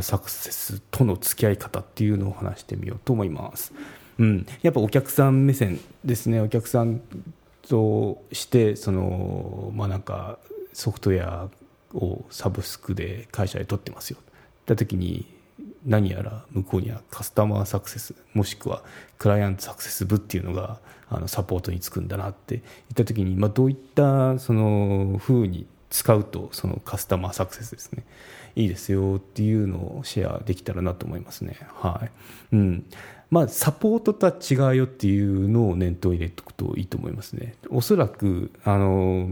サクセスとの付き合い方っていうのを話してみようと思います。うん、やっぱお客さん目線ですね、お客さんとしてその、まあ、なんかソフトウェアをサブスクで会社で取ってますよ。った時に何やら向こうにはカスタマーサクセスもしくはクライアントサクセス部っていうのがあのサポートにつくんだなって言った時に、まあ、どういったその風に使うとそのカスタマーサクセスですね。いいですよっていうのをシェアできたらなと思いますね。はい。うん。まあサポートとは違うよっていうのを念頭に入れておくといいと思いますね。おそらくあの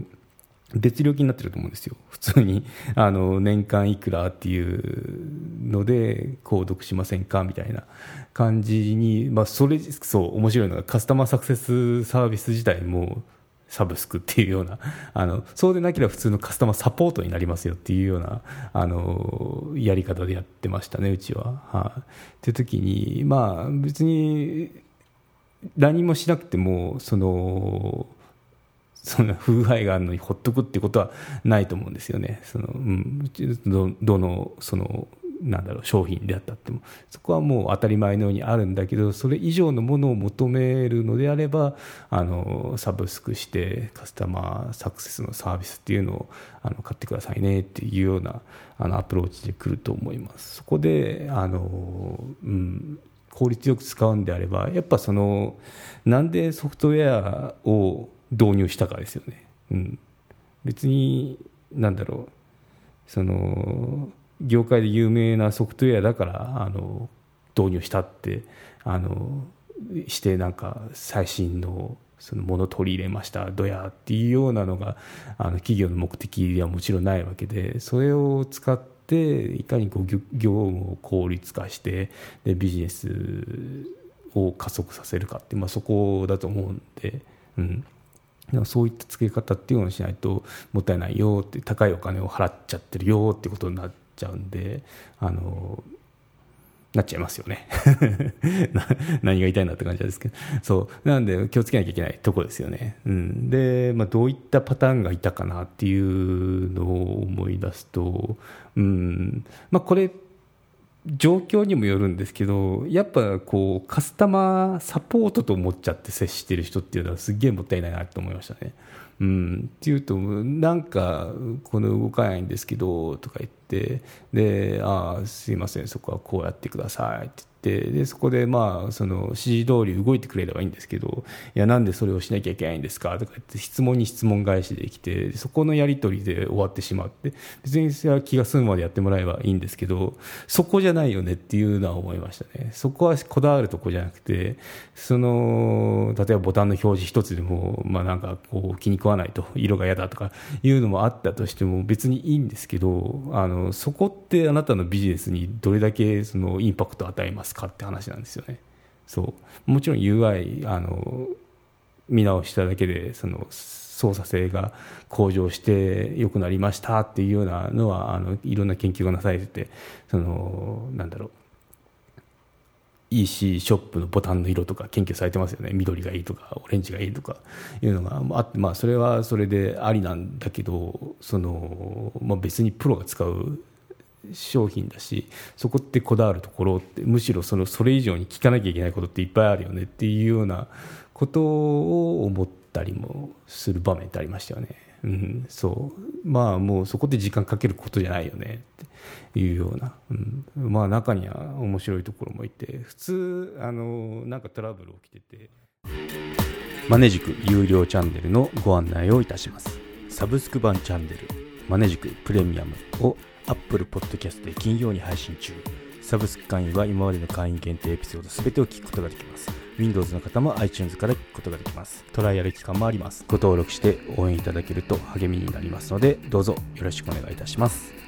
別料金になってると思うんですよ、普通に。あの年間いくらっていうので購読しませんかみたいな感じに、まあ、それそう面白いのがカスタマーサクセスサービス自体もサブスクっていうような あのそうでなければ普通のカスタマーサポートになりますよっていうようなあのやり方でやってましたね、うちは。はあ、っていう時に、まあ、別に何もしなくてもそのそんな不具合があるのにほっとくってことはないと思うんですよね。そのうん、どどのそのなんだろう商品であったってもそこはもう当たり前のようにあるんだけどそれ以上のものを求めるのであればあのサブスクしてカスタマーサクセスのサービスっていうのをあの買ってくださいねっていうようなあのアプローチでくると思います。そこであの、うん、効率よく使うんであればやっぱそのなんでソフトウェアを導入したかですよね。うん、別に何だろうその業界で有名なソフトウェアだからあの導入したってあのしてなんか最新のそのもの取り入れましたどやっていうようなのがあの企業の目的ではもちろんないわけでそれを使っていかにこう業務を効率化してでビジネスを加速させるかって、まあ、そこだと思うんで、うん。でも、そういった付け方っていうのをしないともったいないよって高いお金を払っちゃってるよってことになっちゃうんであのなっちゃいますよね。何が言いたいんだって感じですけど。そう。なんで気をつけなきゃいけないとこですよね、うん、で、まあ、どういったパターンがいたかなっていうのを思い出すと、うん。まあ、これ状況にもよるんですけどやっぱこうカスタマーサポートと思っちゃって接してる人っていうのはすっげえもったいないなと思いましたね。うん、っていうとなんかこの動かないんですけどとか言ってであすいませんそこはこうやってくださいって言ってでそこでまあその指示通り動いてくれればいいんですけどいやなんでそれをしなきゃいけないんですか？とか言って質問に質問返しできてそこのやり取りで終わってしまって別にそれは気が済むまでやってもらえばいいんですけどそこじゃないよねっていうのは思いましたね。そこはこだわるとこじゃなくてその例えばボタンの表示一つでもまあなんかこう気に食わないと色が嫌だとかいうのもあったとしても別にいいんですけどあのそこってあなたのビジネスにどれだけそのインパクトを与えますかって話なんですよね。そうもちろん UI あの見直しただけでその操作性が向上して良くなりましたっていうようなのはあのいろんな研究がなされててそのなんだろう EC ショップのボタンの色とか研究されてますよね緑がいいとかオレンジがいいとかいうのがあって、まあ、それはそれでありなんだけどその、まあ、別にプロが使う商品だしそこってこだわるところってむしろそのそれ以上に聞かなきゃいけないことっていっぱいあるよねっていうようなことを思ったりもする場面ってありましたよね。うん、そう。まあもうそこで時間かけることじゃないよね。っていうような、うん、まあ中には面白いところもいて。普通あのなんかトラブル起きてて。マネジク有料チャンネルのご案内をいたします。サブスク版チャンネル。マネジクプレミアムを Apple Podcast で金曜に配信中。サブスク会員は今までの会員限定エピソード全てを聞くことができます。Windows の方も iTunes から聞くことができます。トライアル期間もあります。ご登録して応援いただけると励みになりますので、どうぞよろしくお願いいたします。